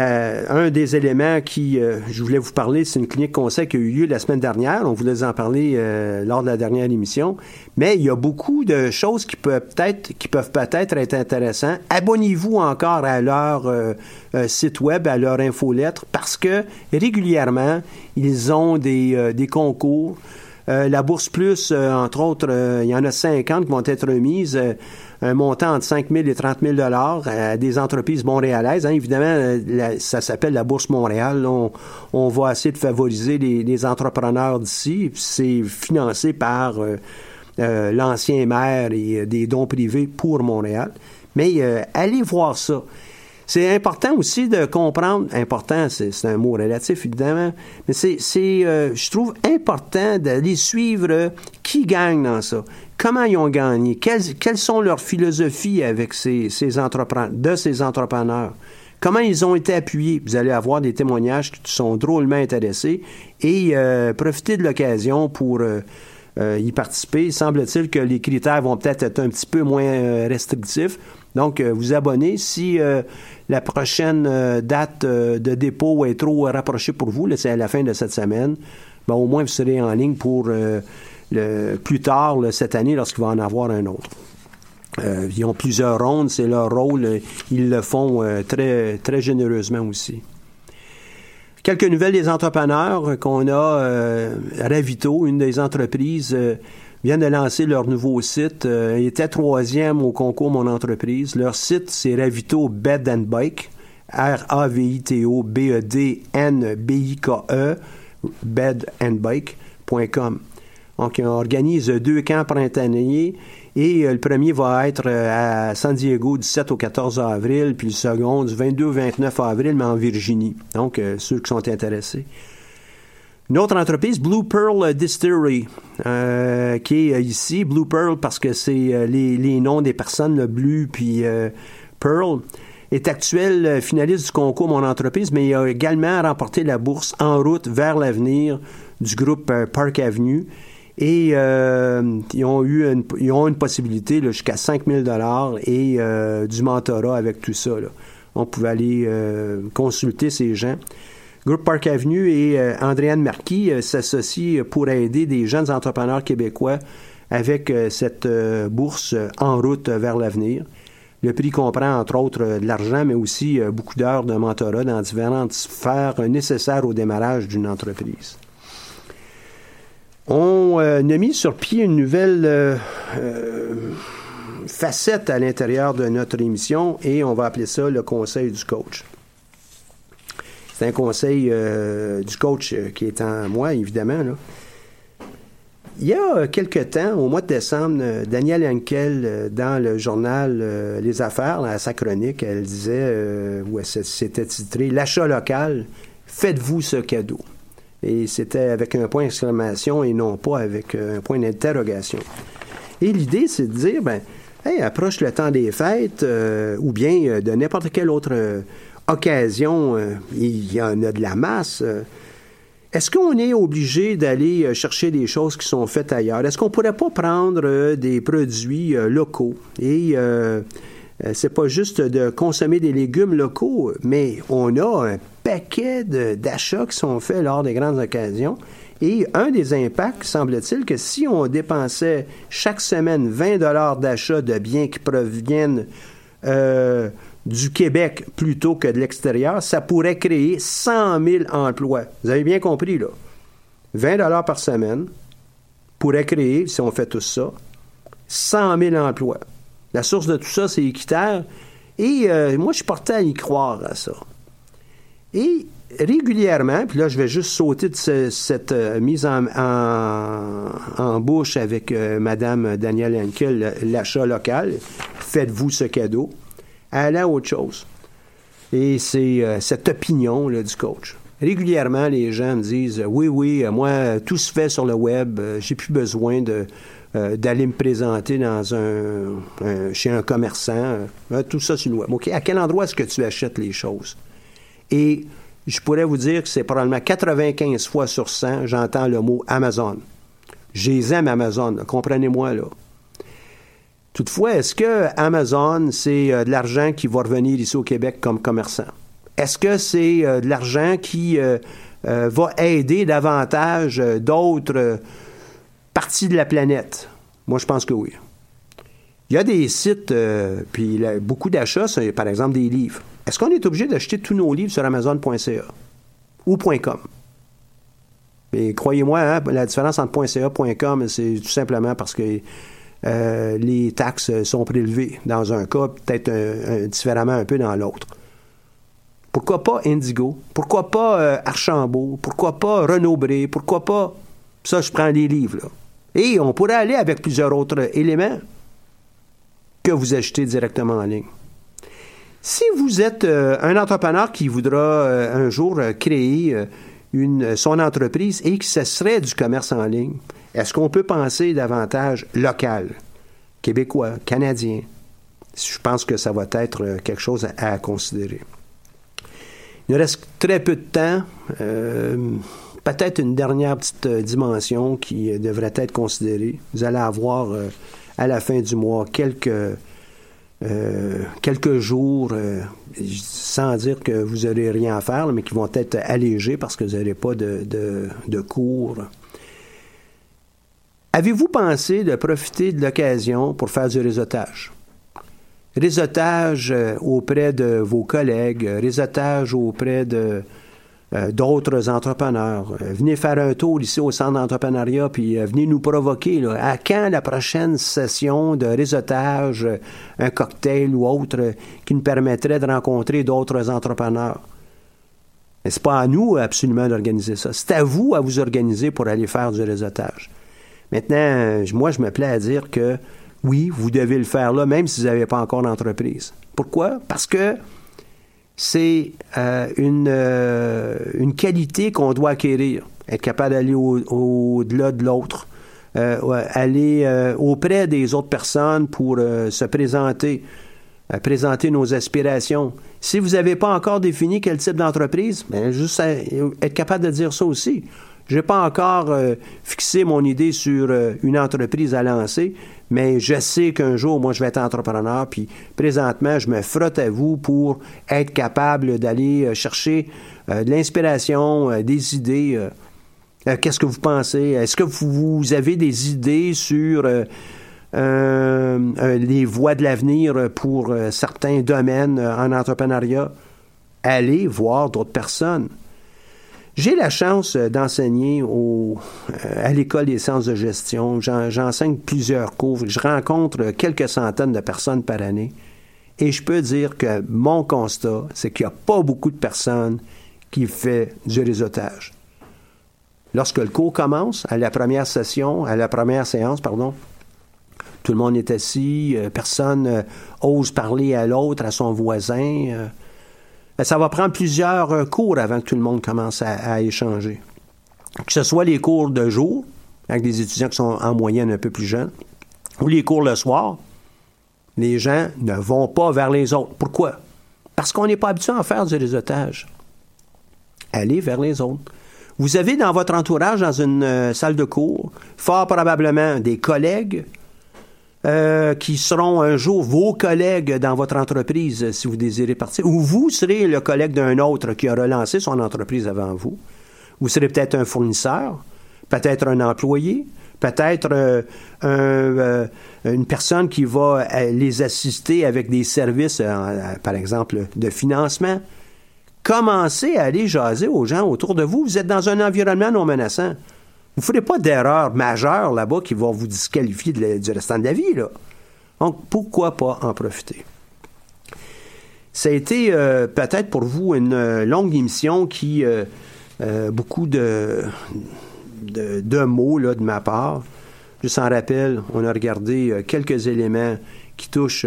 un des éléments qui, euh, je voulais vous parler, c'est une clinique conseil qui a eu lieu la semaine dernière. On voulait en parler lors de la dernière émission. Mais il y a beaucoup de choses qui peuvent peut-être, qui peuvent peut-être être intéressantes. Abonnez-vous encore à leur site web, à leur infolettre, parce que régulièrement, ils ont des, des concours. Euh, la Bourse Plus, euh, entre autres, euh, il y en a 50 qui vont être remises, un montant entre 5 000 et 30 000 à des entreprises montréalaises. Hein. Évidemment, ça s'appelle la Bourse Montréal. On, va essayer de favoriser les, entrepreneurs d'ici. C'est financé par l'ancien maire et des dons privés pour Montréal. Mais allez voir ça. C'est important aussi de comprendre, important, c'est un mot relatif évidemment, mais c'est, euh, je trouve important d'aller suivre euh, qui gagne dans ça, comment ils ont gagné, quelles, sont leurs philosophies avec ces, ces entrepreneurs, de ces entrepreneurs? Comment ils ont été appuyés? Vous allez avoir des témoignages qui sont drôlement intéressés et euh, profiter de l'occasion pour y participer. Semble-t-il que les critères vont peut-être être un petit peu moins restrictifs. Donc, vous abonnez. Si la prochaine euh, date euh, de dépôt est trop rapprochée pour vous, c'est à la fin de cette semaine, ben, au moins vous serez en ligne pour euh, plus tard cette année lorsqu'il va en avoir un autre. ils ont plusieurs rondes, c'est leur rôle, ils le font très, très généreusement aussi. Quelques nouvelles des entrepreneurs qu'on a. Ravito, une des entreprises viennent de lancer leur nouveau site. Euh, ils étaient troisième au concours Mon Entreprise. Leur site, c'est Ravito Bed and Bike. R-A-V-I-T-O B-E-D-N-B-I-K-E bedandbike.com. Donc, ils organisent deux camps printaniers et euh, le premier va être euh, à San Diego du 7 au 14 avril, puis le second du 22 au 29 avril, mais en Virginie. Donc, ceux qui sont intéressés. Une autre entreprise, Blue Pearl Distillery, euh, qui est ici. Blue Pearl parce que c'est euh, les, noms des personnes, le Blue puis euh, Pearl, est actuel finaliste du concours Mon Entreprise, mais il a également remporté la bourse En route vers l'avenir du groupe Park Avenue. Et ils ont eu une, ils ont une possibilité jusqu'à 5 000 et du mentorat avec tout ça. On pouvait aller consulter ces gens. Groupe Park Avenue et euh, Andréane Marquis euh, s'associent pour aider des jeunes entrepreneurs québécois avec euh, cette bourse en route vers l'avenir. Le prix comprend entre autres de l'argent, mais aussi beaucoup d'heures de mentorat dans différentes sphères nécessaires au démarrage d'une entreprise. On a mis sur pied une nouvelle facette à l'intérieur de notre émission et on va appeler ça le conseil du coach. C'est un conseil euh, du coach euh, qui est en moi, évidemment. Il y a quelque temps, au mois de décembre, euh, Daniel Henkel, dans le journal Les Affaires, à sa chronique, elle disait, ou c'était titré L'achat local, faites-vous ce cadeau. Et c'était avec un point d'exclamation et non pas avec un point d'interrogation. Et l'idée, c'est de dire, ben, hey, approche le temps des fêtes, ou bien de n'importe quel autre occasion, euh, il y en a de la masse. Euh. Est-ce qu'on est obligé d'aller euh, chercher des choses qui sont faites ailleurs? Est-ce qu'on pourrait pas prendre des produits locaux? Et c'est pas juste de consommer des légumes locaux, mais on a un paquet d'achats qui sont faits lors des grandes occasions. Et un des impacts, semble-t-il, que si on dépensait chaque semaine 20 dollars d'achat de biens qui proviennent du Québec plutôt que de l'extérieur, ça pourrait créer 100 000 emplois. Vous avez bien compris, là. 20 dollars par semaine pourrait créer, si on fait tout ça, 100 000 emplois. La source de tout ça, c'est Équiterre. Et euh, moi, je suis porté à y croire à ça. Et régulièrement, puis là, je vais juste sauter de cette euh, mise en, bouche avec euh, Madame Danielle Henkel, l'achat local. Faites-vous ce cadeau. Elle a autre chose. Et c'est cette opinion là, du coach. Régulièrement, les gens me disent Oui, oui, moi, tout se fait sur le web, j'ai plus besoin de euh, d'aller me présenter dans un, chez un commerçant. Euh, tout ça, c'est une web. OK, à quel endroit est-ce que tu achètes les choses? Et je pourrais vous dire que c'est probablement 95 fois sur 100, j'entends le mot Amazon. J'ai aime Amazon, comprenez-moi là. Toutefois, est-ce que Amazon, c'est euh, de l'argent qui va revenir ici au Québec comme commerçant? Est-ce que c'est de l'argent qui va aider davantage d'autres partie de la planète? Moi, je pense que oui. Il y a des sites, euh, puis beaucoup d'achats, c'est par exemple des livres. Est-ce qu'on est obligé d'acheter tous nos livres sur Amazon.ca ou .com? Et croyez-moi, hein, la différence entre .ca et .com, c'est tout simplement parce que euh, les taxes sont prélevées dans un cas, peut-être différemment un peu dans l'autre. Pourquoi pas Indigo? Pourquoi pas euh, Archambault? Pourquoi pas Renaud-Bré? Pourquoi pas... Ça, je prends des livres. Et on pourrait aller avec plusieurs autres éléments que vous achetez directement en ligne. Si vous êtes euh, un entrepreneur qui voudra euh, un jour euh, créer une, son entreprise et que ce serait du commerce en ligne, est-ce qu'on peut penser davantage local, québécois, canadien? Je pense que ça va être quelque chose à, considérer. Il nous reste très peu de temps peut-être une dernière petite euh, dimension qui euh, devrait être considérée. Vous allez avoir euh, à la fin du mois quelques, quelques jours, sans dire que vous n'aurez rien à faire, mais qui vont être allégés parce que vous n'aurez pas de, de cours. Avez-vous pensé de profiter de l'occasion pour faire du réseautage? Réseautage auprès de vos collègues, réseautage auprès euh, d'autres entrepreneurs. Euh, venez faire un tour ici au centre d'entrepreneuriat, puis euh, venez nous provoquer. À quand la prochaine session de réseautage, un cocktail ou autre, qui nous permettrait de rencontrer d'autres entrepreneurs? Mais c'est pas à nous absolument d'organiser ça. C'est à vous à vous organiser pour aller faire du réseautage. Maintenant, moi, je me plais à dire que oui, vous devez le faire là, même si vous n'avez pas encore d'entreprise. Pourquoi? Parce que c'est euh, une, euh, une qualité qu'on doit acquérir, être capable d'aller au-delà de l'autre, euh, aller auprès des autres personnes pour se présenter, présenter nos aspirations. Si vous n'avez pas encore défini quel type d'entreprise, ben juste être capable de dire ça aussi. Je n'ai pas encore fixé mon idée sur une entreprise à lancer, mais je sais qu'un jour, moi, je vais être entrepreneur, puis présentement, je me frotte à vous pour être capable d'aller euh, chercher euh, de l'inspiration, euh, des idées. Qu'est-ce que vous pensez? Est-ce que vous avez des idées sur les voies de l'avenir pour certains domaines en entrepreneuriat? Allez voir d'autres personnes. J'ai la chance euh, d'enseigner euh, à l'école des sciences de gestion. J'enseigne plusieurs cours. Je rencontre quelques centaines de personnes par année. Et je peux dire que mon constat, c'est qu'il n'y a pas beaucoup de personnes qui font du réseautage. Lorsque le cours commence, à la première session, à la première séance, pardon, tout le monde est assis, euh, personne ose parler à l'autre, à son voisin. Ben, ça va prendre plusieurs euh, cours avant que tout le monde commence à, échanger. Que ce soit les cours de jour, avec des étudiants qui sont en moyenne un peu plus jeunes, ou les cours le soir, les gens ne vont pas vers les autres. Pourquoi? Parce qu'on n'est pas habitué à faire du réseautage. Allez vers les autres. Vous avez dans votre entourage, dans une euh, salle de cours, fort probablement des collègues, euh, qui seront un jour vos collègues dans votre entreprise si vous désirez partir, ou vous serez le collègue d'un autre qui a relancé son entreprise avant vous. Vous serez peut-être un fournisseur, peut-être un employé, peut-être euh, euh, une personne qui va les assister avec des services, par exemple, de financement. Commencez à aller jaser aux gens autour de vous. Vous êtes dans un environnement non menaçant. Vous ne ferez pas d'erreur majeure là-bas qui va vous disqualifier du restant de la vie. Là. Donc, pourquoi pas en profiter? Ça a été euh, peut-être pour vous une euh, longue émission qui, euh, beaucoup de, de, mots là, de ma part. Juste en rappel, on a regardé quelques éléments qui touchent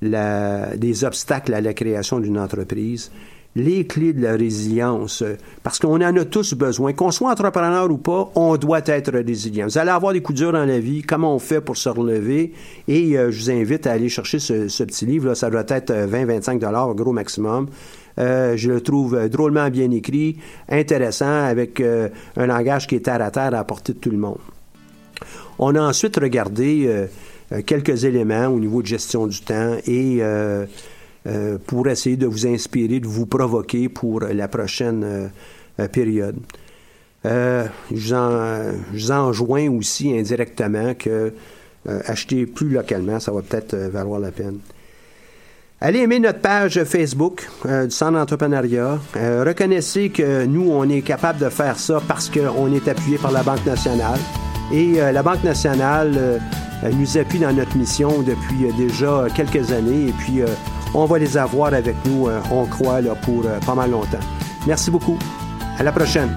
la, des obstacles à la création d'une entreprise les clés de la résilience, parce qu'on en a tous besoin. Qu'on soit entrepreneur ou pas, on doit être résilient. Vous allez avoir des coups durs dans la vie, comment on fait pour se relever, et euh, je vous invite à aller chercher ce, petit livre, là, ça doit être 20-25 euh, gros maximum. Euh, je le trouve drôlement bien écrit, intéressant, avec un langage qui est terre à terre à portée de tout le monde. On a ensuite regardé quelques éléments au niveau de gestion du temps et euh, pour essayer de vous inspirer, de vous provoquer pour la prochaine euh, période. Euh, je, vous enjoins aussi indirectement que acheter plus localement, ça va peut-être valoir la peine. Allez aimer notre page Facebook du Centre d'entrepreneuriat. reconnaissez que nous, on est capable de faire ça parce qu'on est appuyé par la Banque nationale. Et la Banque nationale nous appuie dans notre mission depuis déjà quelques années. Et puis, on va les avoir avec nous, euh, on croit, là, pour euh, pas mal longtemps. Merci beaucoup. À la prochaine.